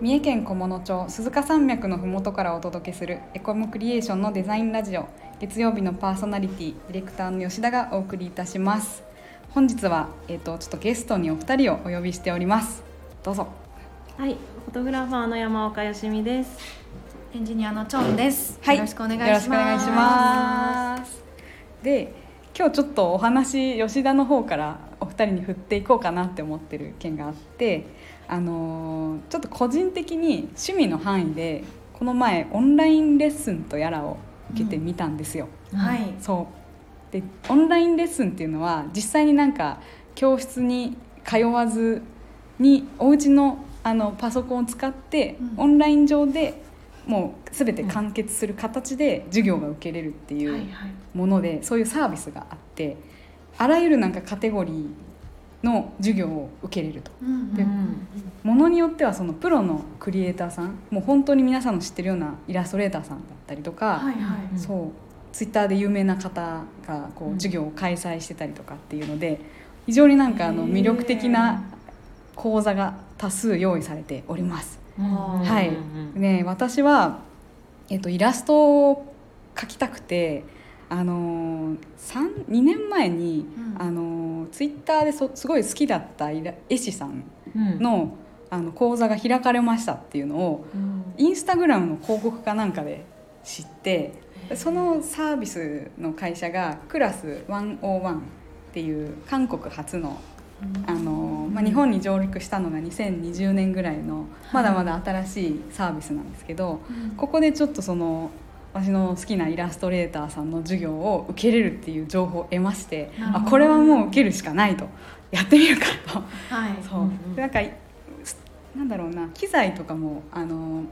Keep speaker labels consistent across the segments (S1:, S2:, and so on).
S1: 三重県菰野町鈴鹿山脈のふもとからお届けするエコムクリエーションのデザインラジオ月曜日のパーソナリティディレクターの吉田がお送りいたします本日は、えー、とちょっとゲストにお二人をお呼びしておりますどうぞ
S2: はい、フォトグラファーの山岡よしみです。
S3: エンジニアのチョンです。
S1: はい
S3: よろしくお願いします。
S1: よろしくお願いしますで今日ちょっとお話吉田の方から人に振っていこうかなって思ってる件があってあのーちょっと個人的に趣味の範囲でこの前オンラインレッスンとやらを受けてみたんですよ、
S3: はい。
S1: そうでオンラインレッスンっていうのは実際になんか教室に通わずにお家のあのパソコンを使って、
S3: うん
S1: オンライン上でもう全て完結する形で授業が受けれるっていう。もので、そういうサービスがあってあらゆるなんかカテゴリーの授業を受けれると。
S3: うん
S1: でものによってはそのプロのクリエイターさんもう本当に皆さんの知ってるようなイラストレーターさんだったりとか、
S3: はいはい。
S2: うん
S1: そうツイッターで有名な方がこ
S2: う
S1: うん授業を開催してたりとかっていうので非常になんかあの魅力的な講座が多数用意されております。はいね、私は、えっと、イラストを描きたくてあのー3 2年前に、
S3: うん。
S1: あのーツイッターですすごい好きだった絵師さんの,、あの講座が開かれましたっていうのをインスタグラムの広告かなんかで知ってそのサービスの会社がクラス101っていう韓国初のあの、まあ、日本に上陸したのが2020年ぐらいのまだまだ新しいサービスなんですけどここでちょっとその私の好きなイラストレーターさんの授業を受けれるっていう情報を得ましてあこれはもう受けるしかないと。やってみるかと。
S3: はい。
S1: そう、
S2: うんうん。
S1: でなんかなんだろうな。機材とかもあの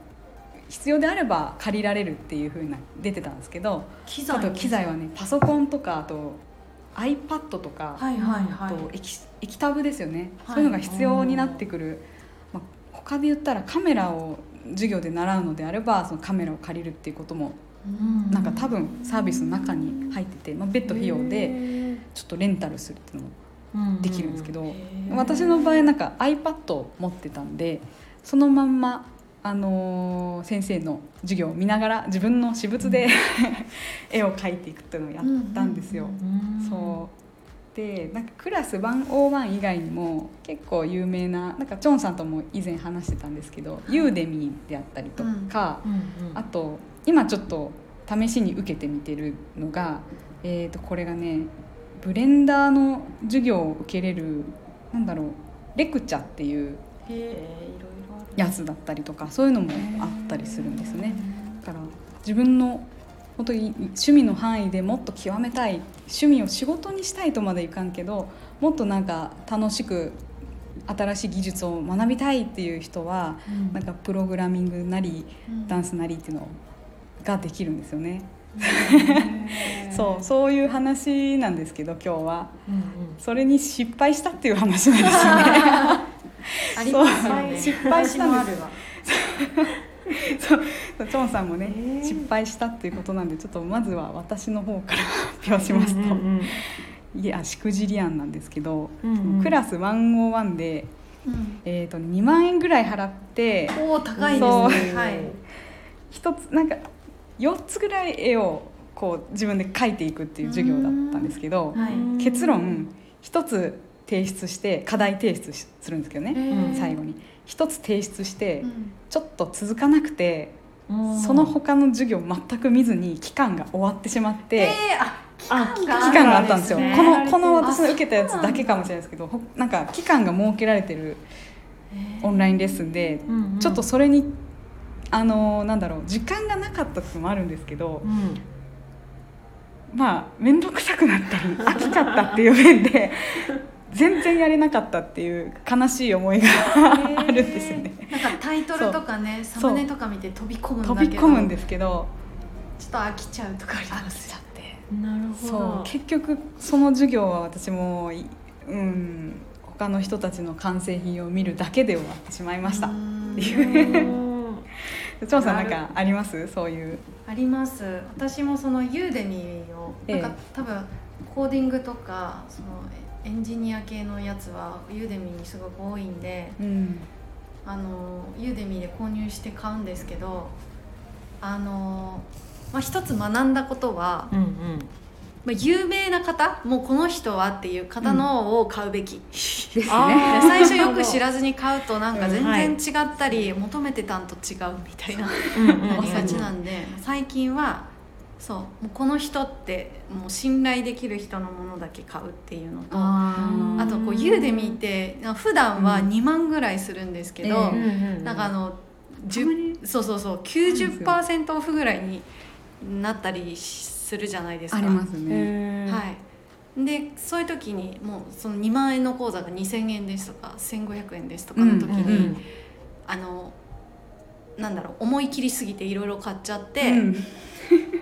S1: 必要であれば借りられるっていう風な出てたんですけど
S3: 機
S1: あと機材はねパソコンとかあと iPad とか、
S3: はいはい
S1: あ
S3: はい。
S1: と液液タブですよね、
S3: はい。
S1: そういうのが必要になってくる、まあ、他で言ったらカメラを授業で習うのであればそのカメラを借りるっていうことも
S3: うん
S1: なんか多分サービスの中に入ってて、まあ、別途費用でちょっとレンタルするっていうのもできるんですけど、私の場合なんか iPad を持ってたんでそのまんま、あのー先生の授業を見ながら自分の私物で絵を描いていくっていうのをやったんですよ。そう。でなんかクラス101以外にも結構有名ななんかチョンさんとも以前話してたんですけど、ユーデミーであったりとか、あと今ちょっと試しに受けてみてるのが、えー、とこれがねブレンダーの授業を受けれるなんだろうレクチャっていう。やつだったりとかそういうのもあったりするんですね。だから自分の本当に趣味の範囲でもっと極めたい趣味を仕事にしたいとまでいかんけどもっとなんか楽しく新しい技術を学びたいっていう人は、
S3: うん
S1: なんかプログラミングなり
S3: うん
S1: ダンスなりっていうのができるんですよね。そうそういう話なんですけど今日は。
S2: うんうん。
S1: それに失敗したっていう話なんですよね。そう。失敗したんです。そう。チョンさんもね、
S2: え。ー
S1: 失敗したっていうことなんでちょっとまずは私の方から発表しますと、
S2: うんうん
S1: いやしくじり案なんですけど、
S2: うんうん。
S1: クラス101で、
S3: うん。
S1: えー、と2万円ぐらい払って
S3: おお高いですね。はい。
S1: 一つなんか4つぐらい絵をこう自分で描いていくっていう授業だったんですけど、
S3: はい。
S1: 結論1つ提出して課題提出しするんですけどね、
S3: へー
S1: 最後に。1つ提出して、
S3: うん。
S1: ちょっと続かなくて
S2: うん。
S1: その他の授業全く見ずに期間が終わってしまって、
S3: えー期
S1: 期間があったんですよ、
S2: ね
S1: このこの私の
S3: あ
S1: 受けたやつだけかもしれないですけどほなんか期間が設けられてるオンラインレッスンで、ちょっとそれにあのなんだろう時間がなかったってのもあるんですけど、
S2: うん。
S1: まあ面倒くさくなったり 飽きちゃったっていう面で全然やれなかったっていう悲しい思いが あるんですよね。
S3: なんかタイトルとかねサムネとか見て飛び込むんだ
S1: 飛
S3: けど。
S1: び込むんですけど
S3: ちょっと飽きちゃうとかあります。
S1: 飽きちゃって。
S2: なるほ
S1: そう。
S2: ど
S1: 結局その授業は私もいうん他の人たちの完成品を見るだけで終わってしまいました。
S3: うん。
S1: っていう。
S2: うん
S1: 張さんなんかあります？そういう。
S3: あります。私もそのユーデミーを
S1: ええ。
S3: なんか多分コーディングとかそのエンジニア系のやつはユーデミーにすごく多いんで
S1: うん。
S3: あのユーデミーで購入して買うんですけどあの、まあ、一つ学んだことは、
S2: うんうん
S3: まあ、有名な方もうこの人はっていう方のを買うべき、
S1: ですね。
S2: あ
S3: 最初よく知らずに買うとなんか
S2: うん
S3: 全然違ったり、求めてたんと違うみたいな
S2: うんうん
S3: 思いがちなんで最近はそうもうこの人ってもう信頼できる人のものだけ買うっていうのとあ
S1: あ
S3: とこうユーデミーって普段は2万ぐらいするんですけど、
S1: うん
S2: うんうん
S3: なんかあの
S1: たまに
S3: 10そうそうそう90%オフぐらいになったりするじゃないですか。
S1: ありますね。
S3: はい、でそういう時にもうその2万円の口座が2,000円ですとか1,500円ですとかの時に、
S2: うんうん。
S3: あのなんだろう思い切りすぎていろいろ買っちゃって、
S1: うん。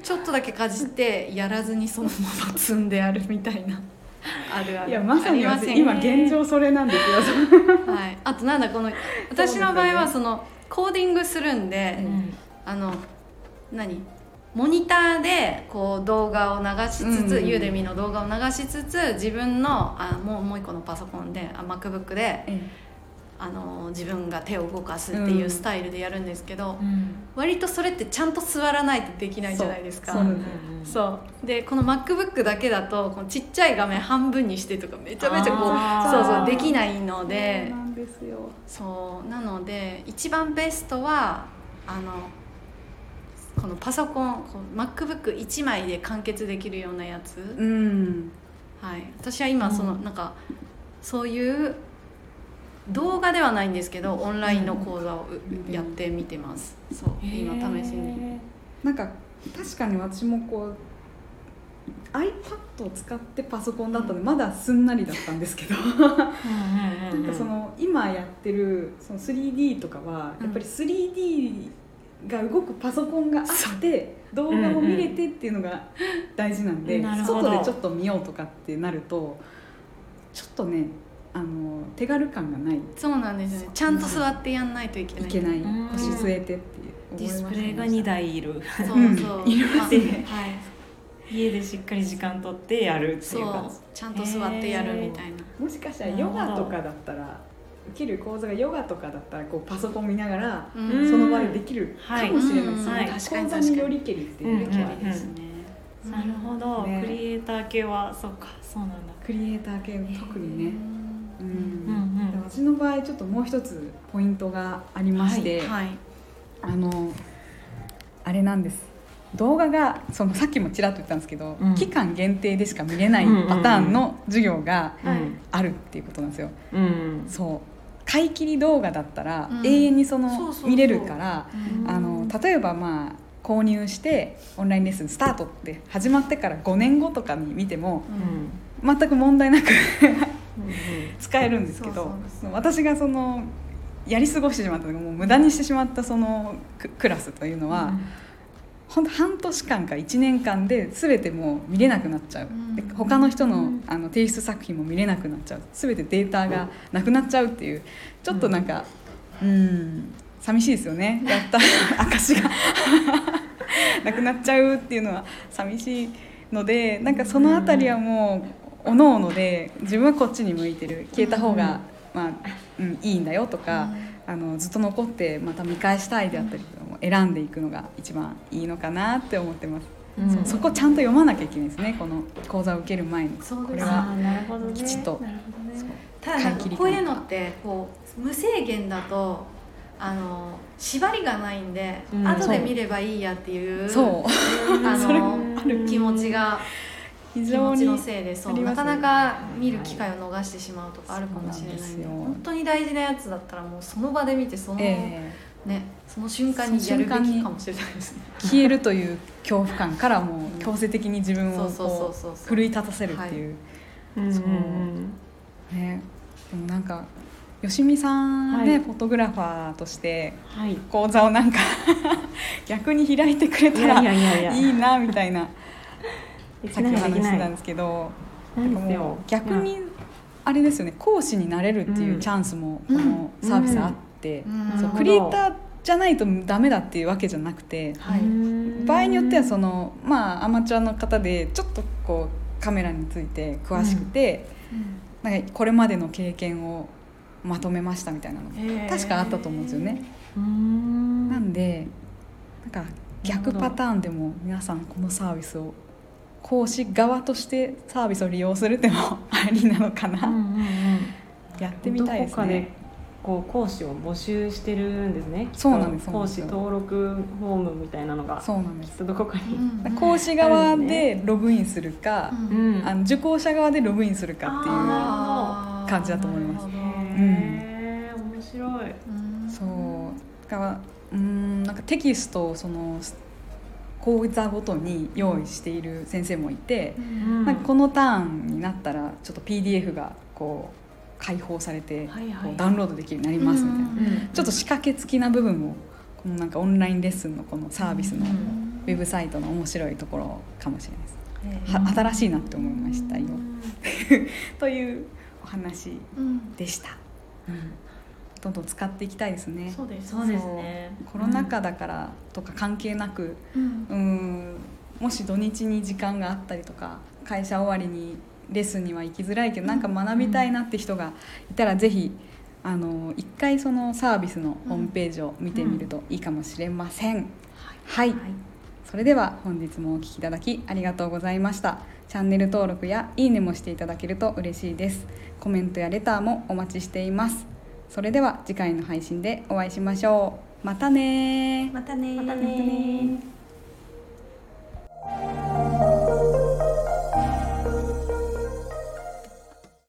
S3: ちょっとだけかじってやらずにそのまま積んであるみたいな。あるある。
S1: いやまさに今現状それなんですよ。
S3: はい、あとなんだこの 私の場合はそのコーディングするんで、
S2: うん。
S3: あの何？モニターでこう動画を流しつつ、
S1: うん
S3: ユーデミの動画を流しつつ自分のあもうもう一個のパソコンであ MacBook であの自分が手を動かすっていうスタイルでやるんですけど、
S2: うん。
S3: 割とそれってちゃんと座らないとできないじゃないですか。
S1: そう。
S3: でこの MacBook だけだとこのちっちゃい画面半分にしてとかめちゃめちゃこうそうそうできないので。
S1: そう。な
S3: ので一番ベストはあのこのパソコンこう MacBook1 枚で完結できるようなやつ、
S1: うん。
S3: はい、私は今その、
S2: うん。
S3: なんかそういう動画ではないんですけどオンラインの講座をう
S1: うん。
S3: やってみてます。そう。今試しに。
S1: なんか確かに私もこう iPad を使ってパソコンだったのでまだすんなりだったんですけど。なんかその今やってるその 3D とかはやっぱり 3D が動くパソコンがあって動画を見れてっていうのが大事なんで
S2: うんなるほど。
S1: 外でちょっと見ようとかってなるとちょっとねあの手軽感がない。
S3: そうなんですよね。ちゃんと座ってやんないといけない。
S1: いけない。
S2: うん。
S1: 腰据えてっていう。
S2: ディスプレイが2台いる。
S3: そうそう、
S1: うん。
S3: いる
S2: ますね
S3: はい
S2: 家でしっかり時間取ってやるって
S3: そ
S2: いう。う感
S3: ちゃんと座ってやるみたい。な
S1: もしかしたらヨガとかだったら受ける講座がヨガとかだったらこうパソコン見ながら
S3: う
S2: うん。
S1: その場合できるかもしれない。ですね、
S3: はい
S1: 講座によりけりっていう
S2: うん
S3: キャリですね、
S2: じなるほど、
S1: ね。
S2: クリエイター系はそうか。そうなんだ。
S1: クリエイター系特にね、うん。
S2: うんうん
S1: で私の場合ちょっともう一つポイントがありまして、
S3: はい
S1: あのあれなんです。動画がそのさっきもちらっと言ったんですけど、
S2: うん。
S1: 期間限定でしか見れないパターンの授業が
S3: はい。
S1: あるっていうことなんですよ。
S2: うん。
S1: そう買い切り動画だったら
S3: うん。
S1: 永遠にその見れるから
S3: うん。
S1: あの例えばまあ購入してオンラインレッスンスタートって始まってから5年後とかに見ても
S2: うん。
S1: 全く問題なく
S2: うん
S1: 使えるんですけど私がそのやり過ごしてしまったもう無駄にしてしまったそのククラスというのは、ほんと半年間か1年間で全てもう見れなくなっちゃう、
S3: うん。
S1: で他の人の
S2: うん。
S1: あの提出作品も見れなくなっちゃう。全てデータがなくなっちゃうっていう。ちょっとなんかうん。寂しいですよね。やった。証が。なくなっちゃうっていうのは寂しいのでなんかその辺りはもうおのおので自分はこっちに向いてる。消えた方が、まあうん、いいんだよとか、あのずっと残ってまた見返したいであったりとかも選んでいくのが一番いいのかなって思ってます、
S2: うん。
S1: そうそこちゃんと読まなきゃいけないですね。この講座を受ける前に。
S3: そうです
S1: これは
S2: あーなるほどね。
S1: きちっと。
S2: ね。
S1: そう。
S3: ただこういうのってこう無制限だとあの縛りがないんで、
S2: うん。
S3: 後で見ればいいやっていう
S1: そう。
S3: あの 気持ちが気
S1: 非常に
S3: 持ちのせいでそう、
S1: あります
S3: なかなか見る機会を逃してしまうとかあるかもしれないんで
S1: そうなんですよ。
S3: 本当に大事なやつだったらもうその場で見てその、
S1: え
S3: ねその瞬間にやるべきかもしれないですね。
S1: え消えるという恐怖感からもう強制的に自分を奮い立たせるっていう、
S2: うん
S1: そう。ねでもなんかよしみさんね、
S2: はい。
S1: フォトグラファーとして
S2: はい。
S1: 講座をなんか 逆に開いてくれ
S2: い
S1: たら
S2: やいやい
S1: なみたいなさっき話ししてたんですけど逆にあれですよね講師になれるっていうチャンスもこのサービスあって、
S3: うん。
S1: そうクリエイターじゃないとダメだっていうわけじじゃなくて
S3: はい。
S2: うん
S1: 場合によってはそのまあアマチュアの方でちょっとこうカメラについて詳しくて、なんかこれまでの経験をまとめましたみたいなの確かあったと思うんですよね。
S2: ん。
S1: なんでなんか逆パターンでも皆さんこのサービスを講師側としてサービスを利用するってもありなのかな、
S2: うんうんうん、
S1: やってみたいですね。
S2: こう講師を募集してるんですね。
S1: そうなんです
S2: 講師登録フォームみたいなのが
S1: そうなんです。
S2: どこかに、
S1: うん、講師側でログインするか、うん、あの受講者側でログインするかっていう感じだと思います。うん、
S2: 面白い。
S1: そう。だからうんなんかテキストをその講座ごとに用意している先生もいて、うん、なんかこのターンになったらちょっと PDF がこう開放されて、こうダウンロードできるようになりますみたいな、ちょっと仕掛け付きな部分もこのなんかオンラインレッスンのこのサービスのウェブサイトの面白いところかもしれないです。は新しいなって思いましたよ。というお話でした。うん。どんどん使っていきたいですね。
S2: そうですそうですね。
S1: コロナ禍だからとか関係なく、うん、うん。もし土日に時間があったりとか会社終わりにレッスンには行きづらいけどなんか学びたいなって人がいたら是非あの一回そのサービスのホームページを見てみるといいかもしれません。うん、はい、はい、それでは本日もお聴きいただきありがとうございました。チャンネル登録やいいねもしていただけると嬉しいです。コメントやレターもお待ちしています。それでは次回の配信でお会いしましょう。またね
S2: またねまたね